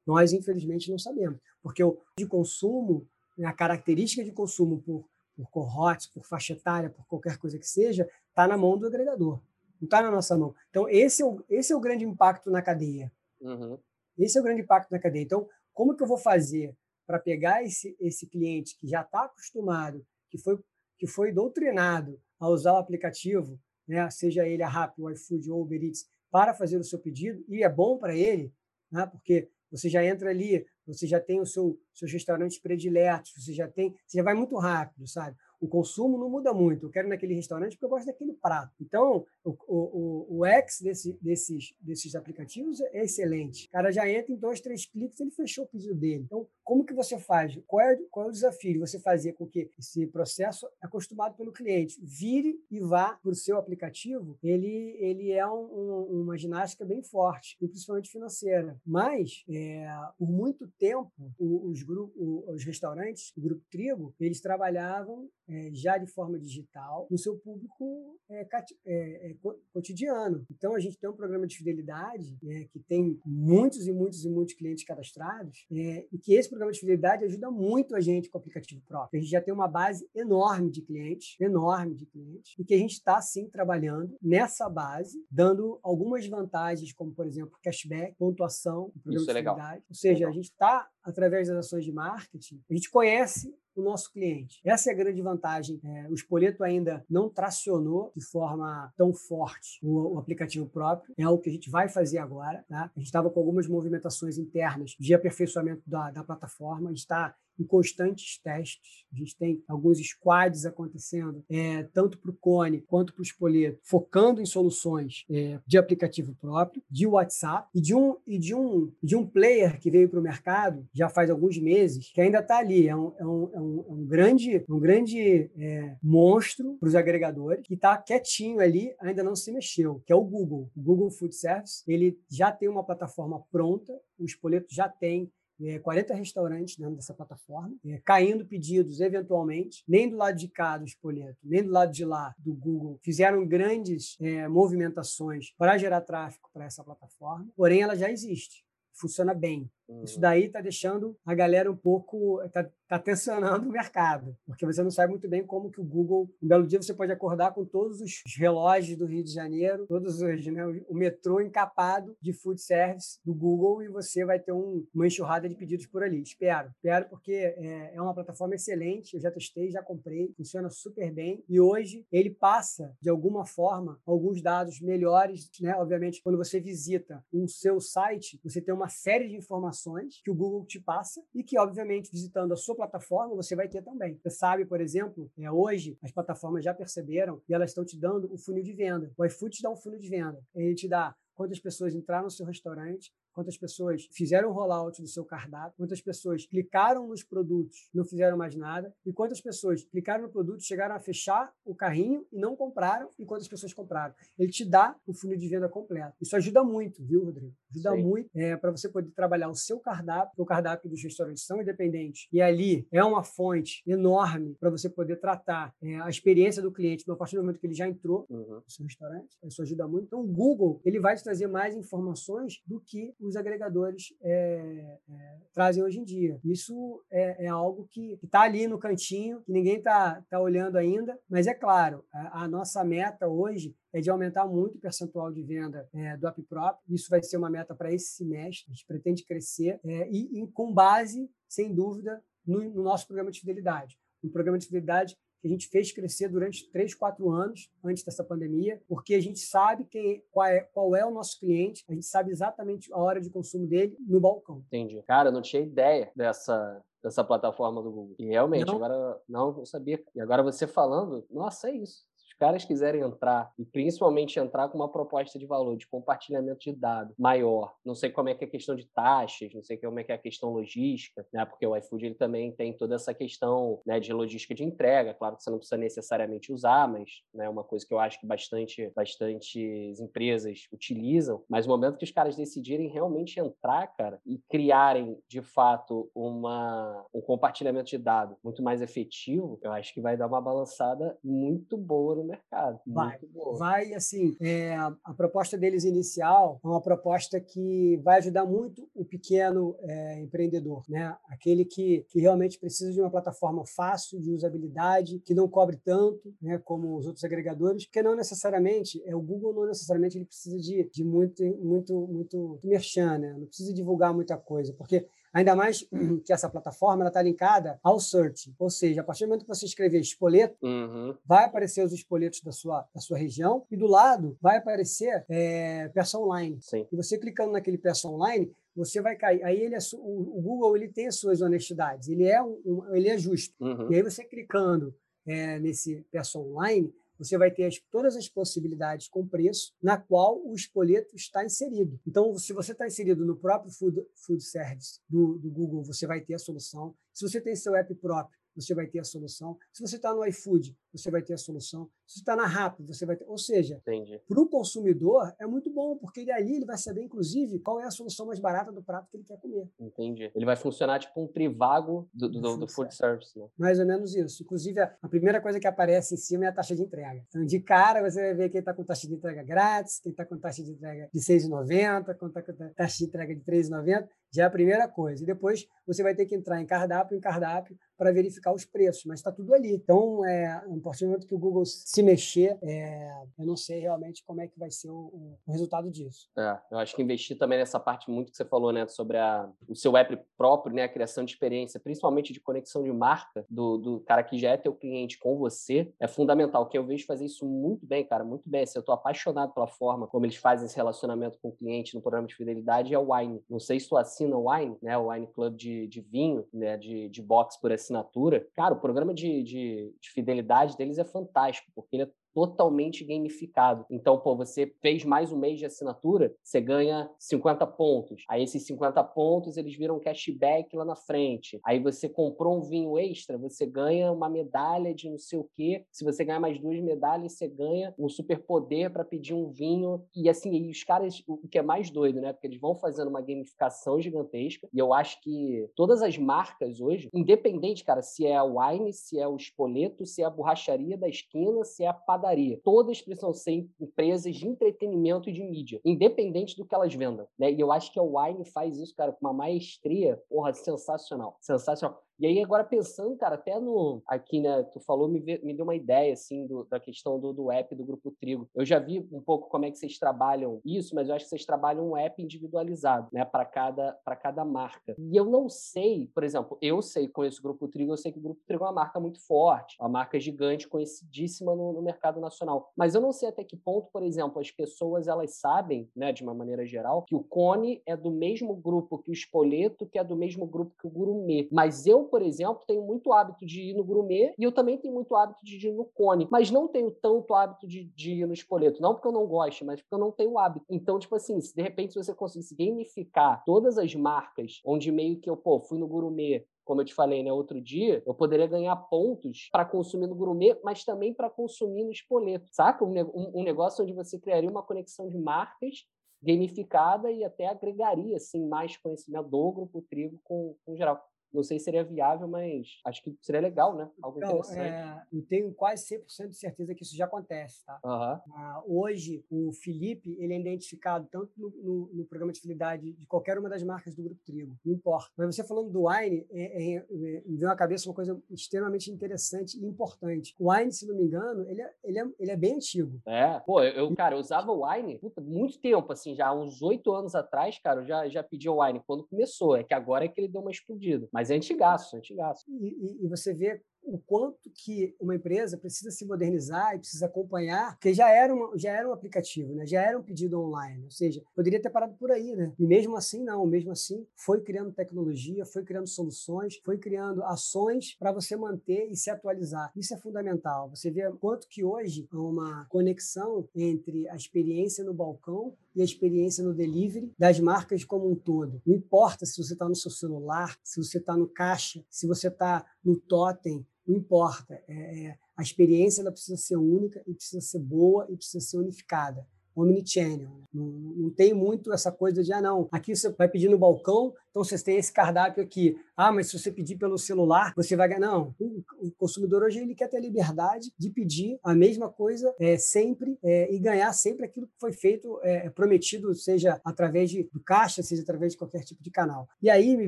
Nós, infelizmente, não sabemos, porque o de consumo, né, a característica de consumo por, por cohortes, por faixa etária, por qualquer coisa que seja, está na mão do agregador, não está na nossa mão. Então, esse é o, esse é o grande impacto na cadeia. Uhum. Esse é o grande impacto na cadeia. Então, como que eu vou fazer para pegar esse, esse cliente que já está acostumado, que foi, que foi doutrinado a usar o aplicativo, né, seja ele a Rappi, o iFood ou o Uber Eats, para fazer o seu pedido, e é bom para ele, né, porque você já entra ali, você já tem o seu seus restaurantes prediletos, você já tem, você já vai muito rápido, sabe? O consumo não muda muito. Eu quero naquele restaurante porque eu gosto daquele prato. Então, o, o, o X desse, desses, desses aplicativos é excelente. O cara já entra em dois, três cliques, ele fechou o pedido dele. Então, como que você faz? Qual é, qual é o desafio de você fazer com que esse processo, acostumado pelo cliente, vire e vá para o seu aplicativo? Ele, ele é um, um, uma ginástica bem forte, e principalmente financeira. Mas, é, por muito tempo, os, grupos, os restaurantes, o Grupo Tribo, eles trabalhavam é, já de forma digital no seu público é, é, é cotidiano. Então, a gente tem um programa de fidelidade né, que tem muitos e muitos e muitos clientes cadastrados é, e que esse programa de fidelidade ajuda muito a gente com o aplicativo próprio. A gente já tem uma base enorme de clientes, enorme de clientes, e que a gente está, sim, trabalhando nessa base, dando algumas vantagens, como, por exemplo, cashback, pontuação, programa Isso de é fidelidade. Legal. Ou seja, legal. a gente está, através das ações de marketing, a gente conhece o nosso cliente. Essa é a grande vantagem. É, o Espoleto ainda não tracionou de forma tão forte o, o, aplicativo próprio. É o que a gente vai fazer agora. Tá? A gente estava com algumas movimentações internas de aperfeiçoamento da, da plataforma. A gente está em constantes testes. A gente tem alguns squads acontecendo, é, tanto para o Cone quanto para o Espoleto, focando em soluções é, de aplicativo próprio, de WhatsApp e de um, e de um, de um player que veio para o mercado já faz alguns meses, que ainda está ali. É um, é um, é um, é um grande, um grande é, monstro para os agregadores, que está quietinho ali, ainda não se mexeu, que é o Google. O Google Food Service, ele já tem uma plataforma pronta, o Espoleto já tem é, 40 restaurantes dentro dessa plataforma, é, caindo pedidos eventualmente, nem do lado de cá do Espoleto, nem do lado de lá do Google, fizeram grandes é, movimentações para gerar tráfego para essa plataforma, porém ela já existe, funciona bem. Isso uhum. daí está deixando a galera um pouco, está tá tensionando o mercado, porque você não sabe muito bem como que o Google, um belo dia você pode acordar com todos os relógios do Rio de Janeiro, todos os, né, o metrô encapado de food service do Google e você vai ter um, uma enxurrada de pedidos por ali. Espero, espero porque é, é uma plataforma excelente, eu já testei, já comprei, funciona super bem e hoje ele passa de alguma forma alguns dados melhores, né? Obviamente, quando você visita um seu site, você tem uma série de informações informações que o Google te passa e que, obviamente, visitando a sua plataforma, você vai ter também. Você sabe, por exemplo, é, hoje as plataformas já perceberam e elas estão te dando o funil de venda. O iFood te dá um funil de venda. Ele te dá quantas pessoas entraram no seu restaurante, quantas pessoas fizeram o rollout do seu cardápio, quantas pessoas clicaram nos produtos não fizeram mais nada, e quantas pessoas clicaram no produto, chegaram a fechar o carrinho e não compraram, e quantas pessoas compraram. Ele te dá o funil de venda completo. Isso ajuda muito, viu, Rodrigo? Ajuda Sim. muito é, para você poder trabalhar o seu cardápio, o cardápio dos restaurantes são independentes, e ali é uma fonte enorme para você poder tratar é, a experiência do cliente a partir do momento que ele já entrou uhum. no seu restaurante. Isso ajuda muito. Então, o Google ele vai te trazer mais informações do que os agregadores é, é, trazem hoje em dia. Isso é, é algo que está ali no cantinho, que ninguém está tá olhando ainda, mas é claro, a, a, nossa meta hoje é de aumentar muito o percentual de venda é, do app próprio. Isso vai ser uma meta para esse semestre, a gente pretende crescer é, e, e, com base, sem dúvida, no, no nosso programa de fidelidade. Um programa de fidelidade que a gente fez crescer durante três, quatro anos antes dessa pandemia, porque a gente sabe quem, qual, é, qual é o nosso cliente, a gente sabe exatamente a hora de consumo dele no balcão. Entendi. Cara, eu não tinha ideia dessa, dessa plataforma do Google. E realmente, não. agora não, não sabia. E agora você falando, nossa, é isso caras quiserem entrar, e principalmente entrar com uma proposta de valor, de compartilhamento de dados maior, não sei como é que é a questão de taxas, não sei como é que é a questão logística, né? Porque o iFood ele também tem toda essa questão né, de logística de entrega. Claro que você não precisa necessariamente usar, mas é né, uma coisa que eu acho que bastante, bastantes empresas utilizam. Mas no momento que os caras decidirem realmente entrar, cara, e criarem de fato uma, um compartilhamento de dados muito mais efetivo, eu acho que vai dar uma balançada muito boa no mercado. Vai, vai assim, é, a proposta deles inicial é uma proposta que vai ajudar muito o pequeno é, empreendedor, né? Aquele que, que realmente precisa de uma plataforma fácil de usabilidade, que não cobre tanto, né, como os outros agregadores, porque não necessariamente, é o Google não necessariamente ele precisa de, de muito, muito, muito merchan, né? Não precisa divulgar muita coisa, porque Ainda mais que essa plataforma está linkada ao search, ou seja, a partir do momento que você escrever espoleto, uhum. vai aparecer os espoletos da sua, da sua região e do lado vai aparecer é, peça online. Sim. E você clicando naquele peça online, você vai cair. Aí ele é, o, o, Google ele tem as suas honestidades, ele é, um, um ele é justo. Uhum. E aí você clicando é, nesse peça online, você vai ter as, todas as possibilidades com preço na qual o espoleto está inserido. Então, se você está inserido no próprio Food, food Service do, do Google, você vai ter a solução. Se você tem seu app próprio, você vai ter a solução. Se você está no iFood, você vai ter a solução. Se você está na Rappi, você vai ter. Ou seja, para o consumidor é muito bom, porque ele ali ele vai saber, inclusive, qual é a solução mais barata do prato que ele quer comer. Entendi. Ele vai funcionar tipo um trivago do, do, do food service. Né? Mais ou menos isso. Inclusive, a primeira coisa que aparece em cima é a taxa de entrega. Então, de cara, você vai ver quem está com taxa de entrega grátis, quem está com taxa de entrega de R$ 6,90, quem está com taxa de entrega de R$ 3,90. Já é a primeira coisa. E depois você vai ter que entrar em cardápio em cardápio para verificar os preços, mas está tudo ali. Então, é, a partir do momento que o Google se mexer, é, eu não sei realmente como é que vai ser o, o, resultado disso. É, eu acho que investir também nessa parte muito que você falou, né, sobre a, o seu app próprio, né, a criação de experiência, principalmente de conexão de marca do, do cara que já é teu cliente com você, é fundamental. Que eu vejo fazer isso muito bem, cara, muito bem. Assim, eu estou apaixonado pela forma como eles fazem esse relacionamento com o cliente no programa de fidelidade é o Wine. Não sei se tu assina Wine, né, o Wine Club de, de vinho, né, de, de box por assinatura. Cara, o programa de, de, de fidelidade deles é fantástico, porque ele é totalmente gamificado. Então, pô, você fez mais um mês de assinatura, você ganha 50 pontos. Aí esses 50 pontos, eles viram cashback lá na frente. Aí você comprou um vinho extra, você ganha uma medalha de não sei o quê. Se você ganhar mais duas medalhas, você ganha um superpoder para pedir um vinho. E assim, e os caras, o que é mais doido, né? Porque eles vão fazendo uma gamificação gigantesca. E eu acho que todas as marcas hoje, independente, cara, se é a wine, se é o espoleto, se é a borracharia da esquina, se é a padaria padaria. Todas precisam ser empresas de entretenimento e de mídia, independente do que elas vendam. Né? E eu acho que a Wine faz isso, cara, com uma maestria, porra, sensacional. Sensacional. E aí, agora pensando, cara, até no. Aqui, né? Tu falou, me, me deu uma ideia, assim, do, da questão do, do app do Grupo Trigo. Eu já vi um pouco como é que vocês trabalham isso, mas eu acho que vocês trabalham um app individualizado, né? Para cada, cada marca. E eu não sei, por exemplo, eu sei, conheço o Grupo Trigo, eu sei que o Grupo Trigo é uma marca muito forte, uma marca gigante, conhecidíssima no, no mercado nacional. Mas eu não sei até que ponto, por exemplo, as pessoas elas sabem, né, de uma maneira geral, que o Cone é do mesmo grupo que o Espoleto, que é do mesmo grupo que o Gourmet. Mas eu por exemplo, tenho muito hábito de ir no gourmet e eu também tenho muito hábito de ir no cone, mas não tenho tanto hábito de, de ir no espoleto. Não porque eu não goste, mas porque eu não tenho hábito. Então, tipo assim, se de repente você conseguisse gamificar todas as marcas, onde meio que eu, pô, fui no gourmet, como eu te falei, né, outro dia, eu poderia ganhar pontos para consumir no gourmet, mas também para consumir no espoleto, saca? Um, um, um, negócio onde você criaria uma conexão de marcas gamificada e até agregaria assim mais conhecimento do grupo trigo com, com geral. Não sei se seria viável, mas acho que seria legal, né? Algo então, interessante. É, eu tenho quase 100% de certeza que isso já acontece, tá? Uhum. Uh, hoje, o Felipe, ele é identificado tanto no, no, no, programa de fidelidade de qualquer uma das marcas do Grupo Trigo, não importa. Mas você falando do Wine, é, é, é, me veio à cabeça uma coisa extremamente interessante e importante. O Wine, se não me engano, ele é, ele é, ele é bem antigo. É, pô, eu, cara, eu usava o Wine puta, muito tempo, assim, já uns oito anos atrás, cara, eu já, já pedi o Wine quando começou. É que agora é que ele deu uma explodida. Mas é antigaço, antigaço. E, e, e você vê o quanto que uma empresa precisa se modernizar e precisa acompanhar, porque já era, uma, já era um aplicativo, né? já era um pedido online, ou seja, poderia ter parado por aí, né? E mesmo assim, não, mesmo assim, foi criando tecnologia, foi criando soluções, foi criando ações para você manter e se atualizar. Isso é fundamental. Você vê quanto que hoje há uma conexão entre a experiência no balcão e a experiência no delivery das marcas como um todo. Não importa se você está no seu celular, se você está no caixa, se você está no totem, não importa. É, é, a experiência ela precisa ser única e precisa ser boa e precisa ser unificada. Omnichannel. Né? Não, não tem muito essa coisa de, ah, não, aqui você vai pedir no balcão, então vocês têm esse cardápio aqui. Ah, mas se você pedir pelo celular, você vai ganhar. Não, o consumidor hoje ele quer ter a liberdade de pedir a mesma coisa é, sempre é, e ganhar sempre aquilo que foi feito, é, prometido, seja através de, do caixa, seja através de qualquer tipo de canal. E aí me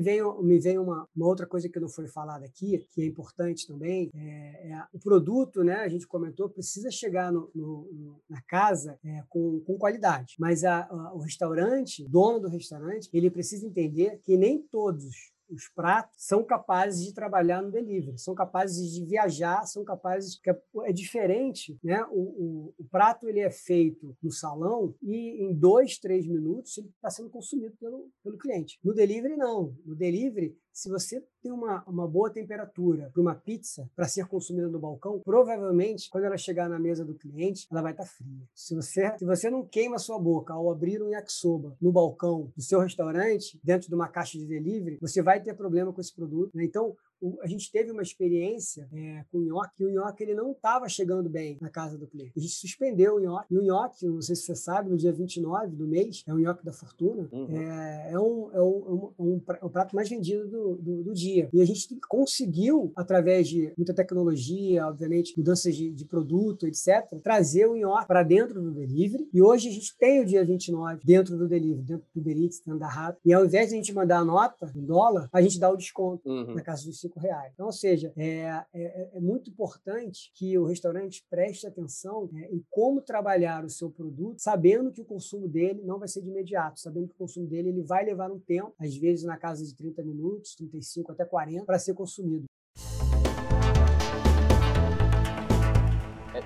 vem, me vem uma, uma outra coisa que não foi falada aqui, que é importante também, é, é o produto, né? A gente comentou, precisa chegar no, no, na casa é, com, qualidade. Mas a, a, o restaurante, dono do restaurante, ele precisa entender que nem todos os pratos são capazes de trabalhar no delivery, são capazes de viajar, são capazes é diferente, né? O, o, o, prato ele é feito no salão e em dois, três minutos ele está sendo consumido pelo, pelo cliente. No delivery não, no delivery se você tem uma, uma boa temperatura para uma pizza para ser consumida no balcão, provavelmente, quando ela chegar na mesa do cliente, ela vai estar tá fria. Se você, se você não queima sua boca ao abrir um yakisoba no balcão do seu restaurante, dentro de uma caixa de delivery, você vai ter problema com esse produto. Né? Então, a gente teve uma experiência é, com o nhoque, e o nhoque ele não estava chegando bem na casa do cliente. A gente suspendeu o nhoque. E o nhoque, não sei se você sabe, no dia 29 do mês, é o nhoque da fortuna, uhum. é, é, um, é, um, é um, é um, prato mais vendido do, do, do, dia. E a gente conseguiu, através de muita tecnologia, obviamente, mudanças de, de produto, etc., trazer o nhoque para dentro do delivery. E hoje a gente tem o dia 29 dentro do delivery, dentro do Uber Eats, dentro da. E ao invés de a gente mandar a nota em dólar, a gente dá o desconto uhum. na casa dos cinco reais. Então, ou seja, é, é, é, muito importante que o restaurante preste atenção é, em como trabalhar o seu produto, sabendo que o consumo dele não vai ser de imediato, sabendo que o consumo dele ele vai levar um tempo, às vezes na casa de 30 minutos, 35 até 40, para ser consumido.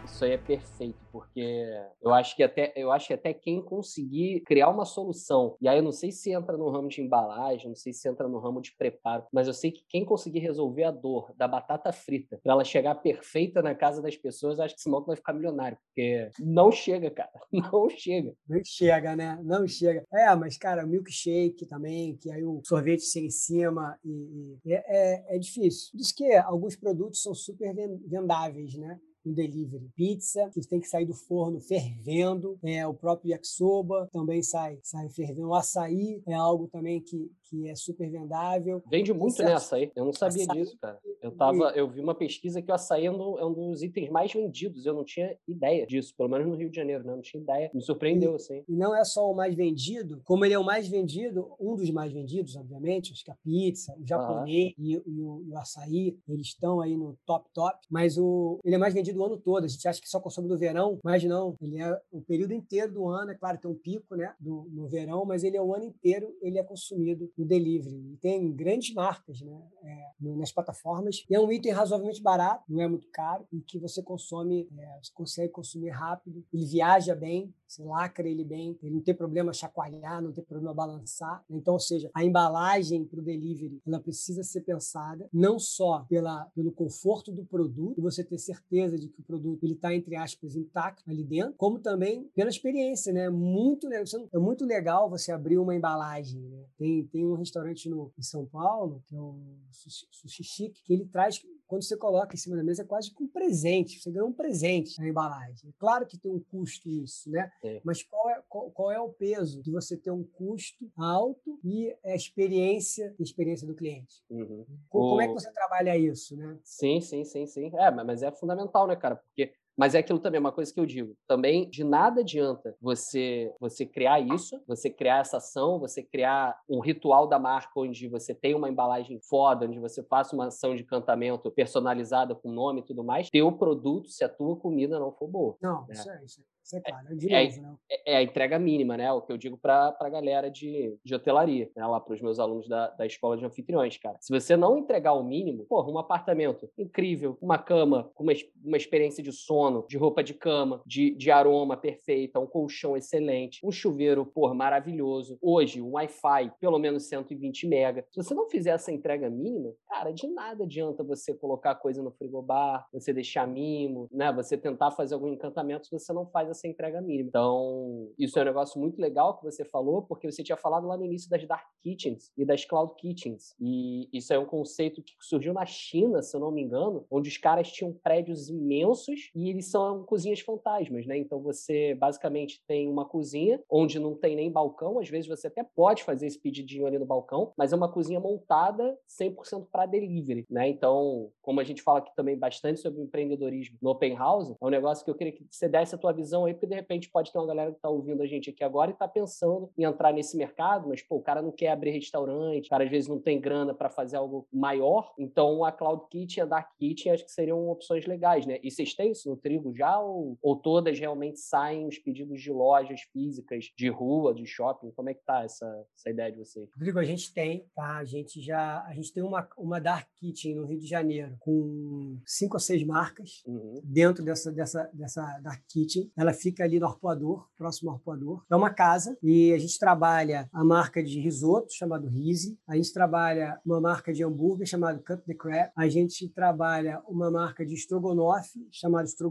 Isso aí é perfeito, porque eu acho que até eu acho que até quem conseguir criar uma solução, e aí eu não sei se entra no ramo de embalagem, não sei se entra no ramo de preparo, mas eu sei que quem conseguir resolver a dor da batata frita para ela chegar perfeita na casa das pessoas, acho que esse maluco vai ficar milionário, porque não chega, cara, não chega. Não chega, né? Não chega. É, mas cara, milkshake também, que aí o sorvete sem em cima e, e é, é, é difícil. Diz que alguns produtos são super vendáveis, né? No delivery. Pizza, que tem que sair do forno fervendo, é, o próprio yakisoba também sai, sai fervendo. O açaí é algo também que, que é super vendável. Vende muito, né, açaí? Eu não sabia açaí, disso, cara. Eu, tava, eu vi uma pesquisa que o açaí é um, é um, dos itens mais vendidos. Eu não tinha ideia disso, pelo menos no Rio de Janeiro, né? Eu não tinha ideia. Me surpreendeu, e, assim. E não é só o mais vendido, como ele é o mais vendido, um dos mais vendidos, obviamente, acho que a pizza, o japonês e, e, o, e, o, açaí, eles estão aí no top, top, mas o, ele é mais vendido o ano todo. A gente acha que só consome no verão, mas não. Ele é o período inteiro do ano, é claro, tem um pico, né, do, no verão, mas ele é o ano inteiro, ele é consumido no delivery. E tem grandes marcas, né, é, nas plataformas. E é um item razoavelmente barato, não é muito caro, e que você consome, é, você consegue consumir rápido. Ele viaja bem, você lacra ele bem, ele não tem problema chacoalhar, não tem problema balançar. Então, ou seja, a embalagem para o delivery, ela precisa ser pensada não só pela, pelo conforto do produto, e você ter certeza de que o produto ele está, entre aspas, intacto ali dentro, como também pela experiência, né? Muito, é muito legal você abrir uma embalagem. Né? Tem, tem um restaurante no, em São Paulo, que é o Sushi, Chic, que ele traz quando você coloca em cima da mesa, é quase como um presente. Você ganha um presente na embalagem. É claro que tem um custo isso, né? É. Mas qual é, qual, qual, é o peso de você ter um custo alto e a experiência, a experiência do cliente? Uhum. Como, o... como, é que você trabalha isso, né? Sim, sim, sim, sim. É, mas é fundamental, né, cara? Porque mas é aquilo também, uma coisa que eu digo. Também de nada adianta você você criar isso, você criar essa ação, você criar um ritual da marca onde você tem uma embalagem foda, onde você faça uma ação de encantamento personalizada com nome e tudo mais, ter o produto se a tua comida não for boa. Não, né? isso é isso. Isso é claro, é, de é, novo, né? É, é, a entrega mínima, né? O que eu digo para a galera de, de hotelaria, né? lá para os meus alunos da, da escola de anfitriões, cara. Se você não entregar o mínimo, porra, um apartamento incrível, uma cama uma, uma experiência de sono, de roupa de cama, de, de aroma perfeita, um colchão excelente, um chuveiro, porra, maravilhoso. Hoje, um Wi-Fi, pelo menos 120 mega. Se você não fizer essa entrega mínima, cara, de nada adianta você colocar coisa no frigobar, você deixar mimo, né? Você tentar fazer algum encantamento se você não faz essa entrega mínima. Então, isso é um negócio muito legal que você falou, porque você tinha falado lá no início das Dark Kitchens e das Cloud Kitchens. E isso é um conceito que surgiu na China, se eu não me engano, onde os caras tinham prédios imensos e eles são cozinhas fantasmas, né? Então, você basicamente tem uma cozinha onde não tem nem balcão, às vezes você até pode fazer esse pedidinho ali no balcão, mas é uma cozinha montada 100% para delivery, né? Então, como a gente fala aqui também bastante sobre empreendedorismo no Open House, é um negócio que eu queria que você desse a tua visão aí, porque de repente pode ter uma galera que está ouvindo a gente aqui agora e está pensando em entrar nesse mercado, mas pô, o cara não quer abrir restaurante, o cara às vezes não tem grana para fazer algo maior, então a Cloud Kitchen e a Dark Kitchen acho que seriam opções legais, né? E vocês têm isso trigo já ou, ou todas realmente saem os pedidos de lojas físicas, de rua, de shopping? Como é que tá essa, essa ideia de vocês? Rodrigo, a gente tem, tá? A gente já a gente tem uma, uma Dark Kitchen no Rio de Janeiro com cinco ou seis marcas uhum. dentro dessa, dessa, dessa Dark Kitchen. Ela fica ali no Arpoador, próximo ao Arpoador. É uma casa e a gente trabalha a marca de risoto, chamado Rise. A gente trabalha uma marca de hambúrguer chamada Cut the Crab. A gente trabalha uma marca de estrogonofe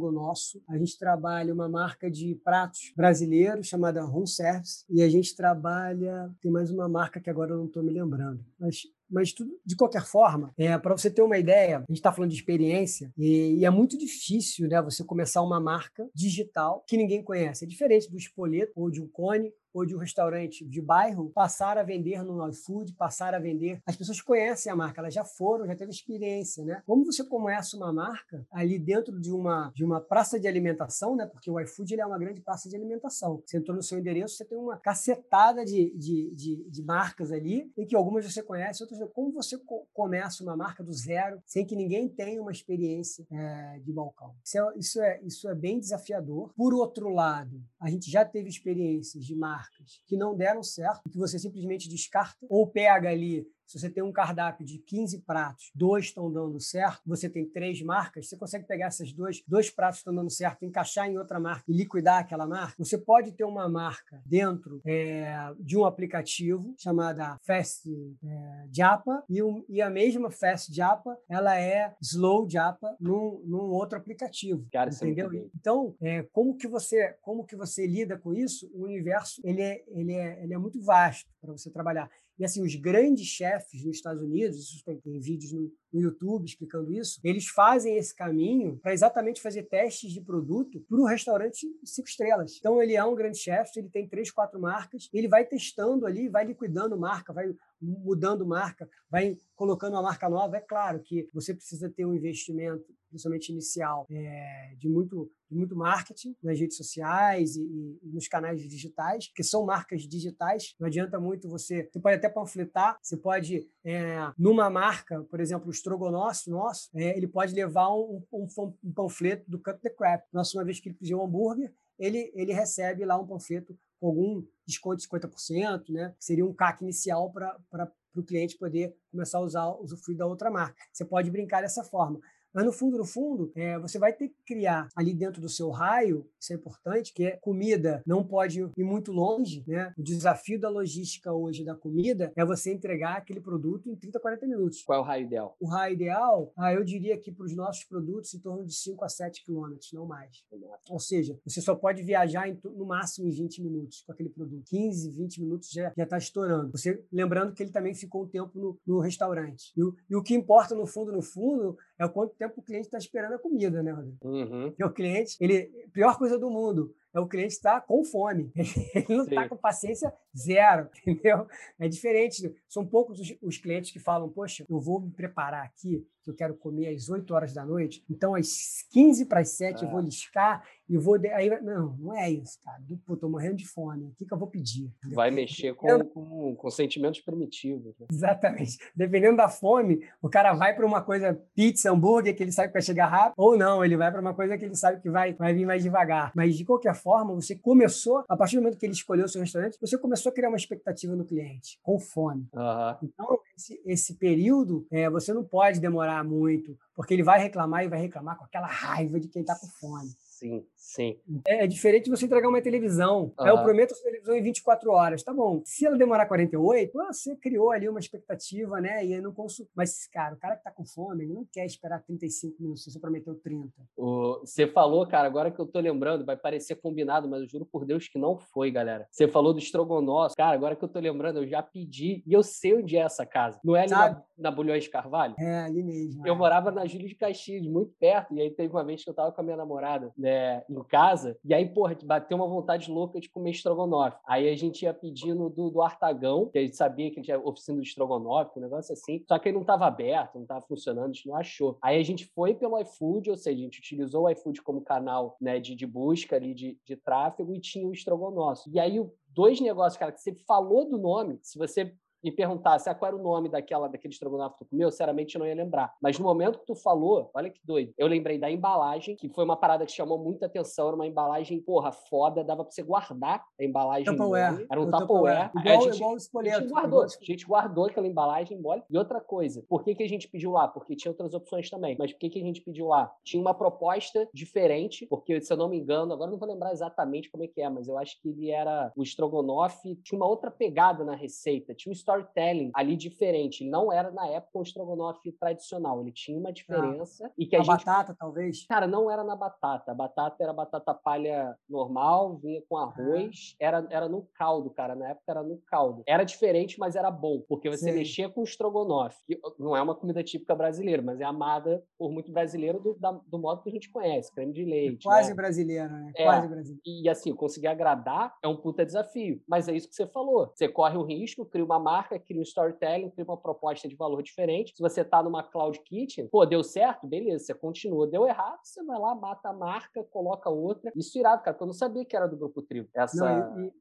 Estrogonosso. A gente trabalha uma marca de pratos brasileiros chamada Home Service. E a gente trabalha... Tem mais uma marca que agora eu não estou me lembrando. Mas mas tudo, de qualquer forma, é, para você ter uma ideia, a gente está falando de experiência e, e, é muito difícil né, você começar uma marca digital que ninguém conhece. É diferente do espoleto ou de um cone ou de um restaurante de bairro passar a vender no iFood, passar a vender. As pessoas conhecem a marca, elas já foram, já teve experiência, né? Como você começa uma marca ali dentro de uma, de uma praça de alimentação, né? Porque o iFood ele é uma grande praça de alimentação. Você entrou no seu endereço, você tem uma cacetada de, de, de, de marcas ali, em que algumas você conhece, outras Como você co começa uma marca do zero, sem que ninguém tenha uma experiência é, de balcão? Isso é, isso, é, isso é bem desafiador. Por outro lado, a gente já teve experiências de marca marcas que não deram certo, que você simplesmente descarta, ou pega ali se você tem um cardápio de 15 pratos, dois estão dando certo, você tem três marcas, você consegue pegar esses dois, dois pratos que estão dando certo, encaixar em outra marca e liquidar aquela marca. Você pode ter uma marca dentro é, de um aplicativo chamada Fast é, Japa e, um, e, a mesma Fast Japa ela é Slow Japa num, num outro aplicativo. Cara, é entendeu? É então, é, como que você como que você lida com isso? O universo ele é, ele é, ele é muito vasto para você trabalhar. E assim, os grandes chefes nos Estados Unidos, isso tem, tem vídeos no, no, YouTube explicando isso, eles fazem esse caminho para exatamente fazer testes de produto para o restaurante cinco estrelas. Então ele é um grande chefe, ele tem três, quatro marcas, ele vai testando ali, vai liquidando marca, vai mudando marca, vai colocando uma marca nova. É claro que você precisa ter um investimento, principalmente inicial, é, de muito de muito marketing nas redes sociais e, e, nos canais digitais, que são marcas digitais. Não adianta muito você. Você pode até panfletar, você pode, é, numa marca, por exemplo, o Strogonoff nosso, é, ele pode levar um, um, um, panfleto do Cut the Crap. Nossa, uma vez que ele pediu um hambúrguer, ele, ele recebe lá um panfleto com algum desconto de 50%, né? que seria um CAC inicial para o cliente poder começar a usar usufruir da outra marca. Você pode brincar dessa forma. Mas no fundo, no fundo, é, você vai ter que criar ali dentro do seu raio, isso é importante, que é comida não pode ir muito longe, né? O desafio da logística hoje da comida é você entregar aquele produto em 30, 40 minutos. Qual é o raio ideal? O raio ideal, ah, eu diria que para os nossos produtos em torno de 5 a 7 quilômetros, não mais. Ou seja, você só pode viajar em, no máximo em 20 minutos com aquele produto. 15, 20 minutos já está estourando. Você lembrando que ele também ficou um tempo no, no restaurante. E o, e o que importa no fundo, no fundo, é o quanto tempo o cliente está esperando a comida, né, Rodrigo? Uhum. Porque o cliente, ele, pior coisa do mundo, o cliente estar tá com fome. Ele não está com paciência zero, entendeu? É diferente. São poucos os, os, clientes que falam, poxa, eu vou me preparar aqui, que eu quero comer às 8 horas da noite, então às 15 para as 7 eu vou liscar e vou... De... Aí, não, não é isso, cara. Pô, tô morrendo de fome, o que, que eu vou pedir? Entendeu? Vai mexer com, com, com sentimentos primitivos. Né? Exatamente. Dependendo da fome, o cara vai para uma coisa pizza, hambúrguer, que ele sabe que vai chegar rápido, ou não, ele vai para uma coisa que ele sabe que vai, vai vir mais devagar. Mas, de qualquer forma, você começou, a partir do momento que ele escolheu o seu restaurante, você começou a criar uma expectativa no cliente, com fome. Uhum. Então, esse, esse período, é, você não pode demorar muito, porque ele vai reclamar e vai reclamar com aquela raiva de quem está com fome. Sim, sim. É, é, diferente de você entregar uma televisão. Uhum. Eu prometo a televisão em 24 horas. Tá bom. Se ela demorar 48, você criou ali uma expectativa, né? E aí não consumo. Mas, cara, o cara que tá com fome, ele não quer esperar 35 minutos. Você prometeu 30. O... Você falou, cara, agora que eu tô lembrando, vai parecer combinado, mas eu juro por Deus que não foi, galera. Você falou do estrogonofe. Cara, agora que eu tô lembrando, eu já pedi e eu sei onde é essa casa. Não é ali na, na Bulhões Carvalho? É, ali mesmo. Eu é. morava na Júlia de Caxias, muito perto. E aí teve uma vez que eu tava com a minha namorada, né? É, em casa. E aí, porra, bateu uma vontade louca de comer estrogonofe. Aí a gente ia pedindo do, do Artagão, que a gente sabia que ele tinha oficina do estrogonofe, um negócio assim. Só que ele não estava aberto, não estava funcionando, a gente não achou. Aí a gente foi pelo iFood, ou seja, a gente utilizou o iFood como canal né, de, de busca ali, de, de tráfego, e tinha o estrogonofe. E aí, dois negócios, cara, que você falou do nome, se você me perguntasse ah, qual era o nome daquela, daquele estrogonofe que tu comeu, sinceramente eu não ia lembrar. Mas no momento que tu falou, olha que doido, eu lembrei da embalagem, que foi uma parada que chamou muita atenção, era uma embalagem, porra, foda, dava pra você guardar a embalagem. Tupperware. Era um Tupperware. Igual, a gente, igual a gente guardou, a gente guardou aquela embalagem mole. E outra coisa, por que, que a gente pediu lá? Porque tinha outras opções também. Mas por que, que a gente pediu lá? Tinha uma proposta diferente, porque, se eu não me engano, agora não vou lembrar exatamente como é que é, mas eu acho que ele era o estrogonofe, tinha uma outra pegada na receita, tinha um storytelling ali diferente. Ele não era, na época, um estrogonofe tradicional, ele tinha uma diferença. Ah, e que a, a gente... batata, talvez? Cara, não era na batata. A batata era batata palha normal, vinha com arroz, ah. era, era no caldo, cara. Na época era no caldo. Era diferente, mas era bom, porque você Sim. mexia com estrogonofe, que não é uma comida típica brasileira, mas é amada por muito brasileiro do, da, do modo que a gente conhece, creme de leite. Quase né? brasileiro, né? É, Quase brasileiro. E assim, conseguir agradar é um puta desafio. Mas é isso que você falou. Você corre o risco, cria uma marca, cria um storytelling, cria uma proposta de valor diferente. Se você tá numa cloud kitchen, pô, deu certo? Beleza, você continua. Deu errado, você vai lá, mata a marca, coloca outra. Isso irado, cara, porque eu não sabia que era do Grupo Tribo. Essa... Não, e,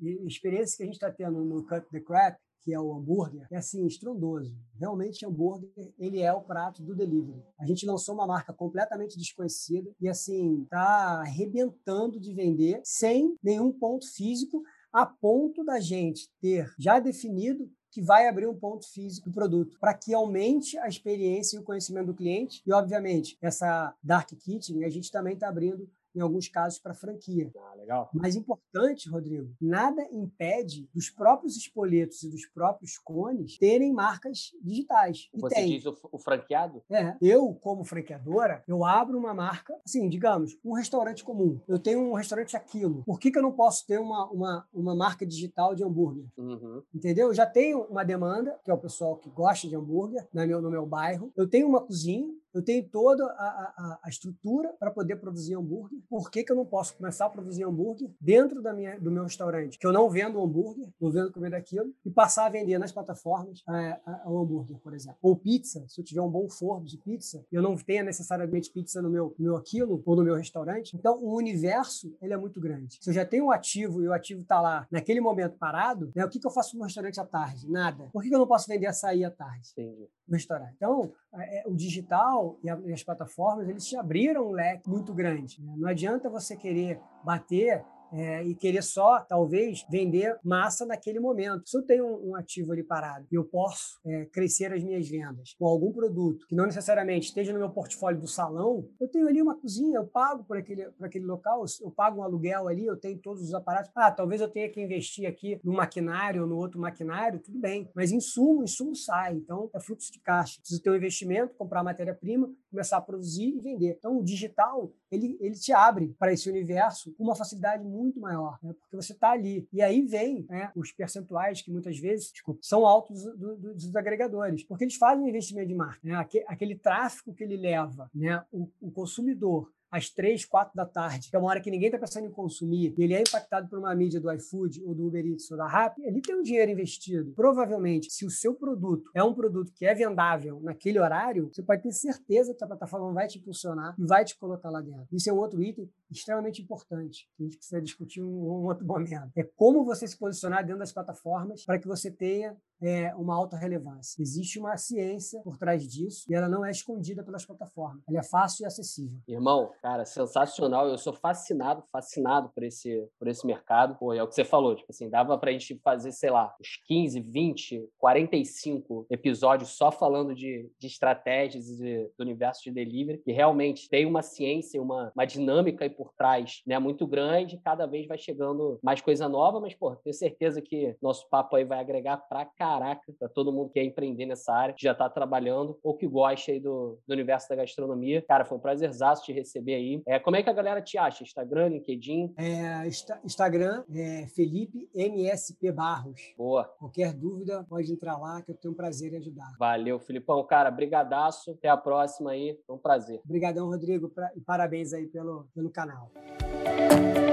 e, e, experiência que a gente está tendo no Cut the Crap que é o hambúrguer, é assim, estrondoso. Realmente, hambúrguer, ele é o prato do delivery. A gente lançou uma marca completamente desconhecida e, assim, tá arrebentando de vender sem nenhum ponto físico, a ponto da gente ter já definido que vai abrir um ponto físico do produto, para que aumente a experiência e o conhecimento do cliente. E, obviamente, essa Dark Kitchen, a gente também está abrindo em alguns casos, para franquia. Ah, legal. Mas importante, Rodrigo, nada impede dos próprios espoletos e dos próprios cones terem marcas digitais. E Você tem. diz o, o, franqueado? É. Eu, como franqueadora, eu abro uma marca, assim, digamos, um restaurante comum. Eu tenho um restaurante aquilo. Por que, que eu não posso ter uma, uma, uma marca digital de hambúrguer? Uhum. Entendeu? Eu já tenho uma demanda, que é o pessoal que gosta de hambúrguer no meu, no meu bairro. Eu tenho uma cozinha, eu tenho toda a, a, a estrutura para poder produzir hambúrguer. Por que, que eu não posso começar a produzir hambúrguer dentro da minha, do meu restaurante? Que eu não vendo hambúrguer, não vendo comida daquilo, e passar a vender nas plataformas é, o hambúrguer, por exemplo. Ou pizza, se eu tiver um bom forno de pizza, eu não tenha necessariamente pizza no meu, meu aquilo ou no meu restaurante. Então, o universo ele é muito grande. Se eu já tenho um ativo e o ativo está lá naquele momento parado, né, o que, que eu faço no restaurante à tarde? Nada. Por que, que eu não posso vender açaí à tarde? Entendi. Restaurante. Então, é, o digital e, e as plataformas, eles te abriram um leque muito grande. Né? Não adianta você querer bater é, e querer só, talvez, vender massa naquele momento. Se eu tenho um, um ativo ali parado e eu posso é, crescer as minhas vendas com algum produto que não necessariamente esteja no meu portfólio do salão, eu tenho ali uma cozinha, eu pago por aquele, por aquele local, eu pago um aluguel ali, eu tenho todos os aparatos. Ah, talvez eu tenha que investir aqui no maquinário ou no outro maquinário, tudo bem. Mas insumo, insumo sai. Então, é fluxo de caixa. Preciso ter um investimento, comprar matéria-prima, começar a produzir e vender. Então, o digital, ele, ele te abre para esse universo com uma facilidade muito maior, né? porque você está ali. E aí vem né, os percentuais que muitas vezes desculpa, são altos do, do, dos agregadores, porque eles fazem um investimento de marca. Né? Aquele, aquele tráfego que ele leva né, o, o consumidor às três, quatro da tarde, que é uma hora que ninguém está pensando em consumir, e ele é impactado por uma mídia do iFood ou do Uber Eats ou da Rappi, ele tem um dinheiro investido. Provavelmente, se o seu produto é um produto que é vendável naquele horário, você pode ter certeza que a plataforma vai te impulsionar e vai te colocar lá dentro. Isso é um outro item extremamente importante, que a gente precisa discutir em um, outro momento. É como você se posicionar dentro das plataformas para que você tenha é, uma alta relevância. Existe uma ciência por trás disso e ela não é escondida pelas plataformas. Ela é fácil e acessível. Irmão, cara, sensacional. Eu sou fascinado, fascinado por esse, por esse mercado. Pô, é o que você falou, tipo assim, dava pra gente fazer, sei lá, uns 15, 20, 45 episódios só falando de, de estratégias de, do universo de delivery, que realmente tem uma ciência, uma, uma dinâmica aí por trás, né, muito grande. Cada vez vai chegando mais coisa nova, mas, pô, tenho certeza que nosso papo aí vai agregar pra caraca pra todo mundo que quer empreender nessa área, que já tá trabalhando ou que gosta aí do, do universo da gastronomia. Cara, foi um prazerzaço te receber aí. É, como é que a galera te acha? Instagram, LinkedIn? É, Instagram é Felipe MSP Barros. Boa. Qualquer dúvida, pode entrar lá que eu tenho um prazer em ajudar. Valeu, Filipão. Cara, brigadaço. Até a próxima aí. Foi um prazer. Obrigadão, Rodrigo. Pra, e parabéns aí pelo, pelo canal. Nacional.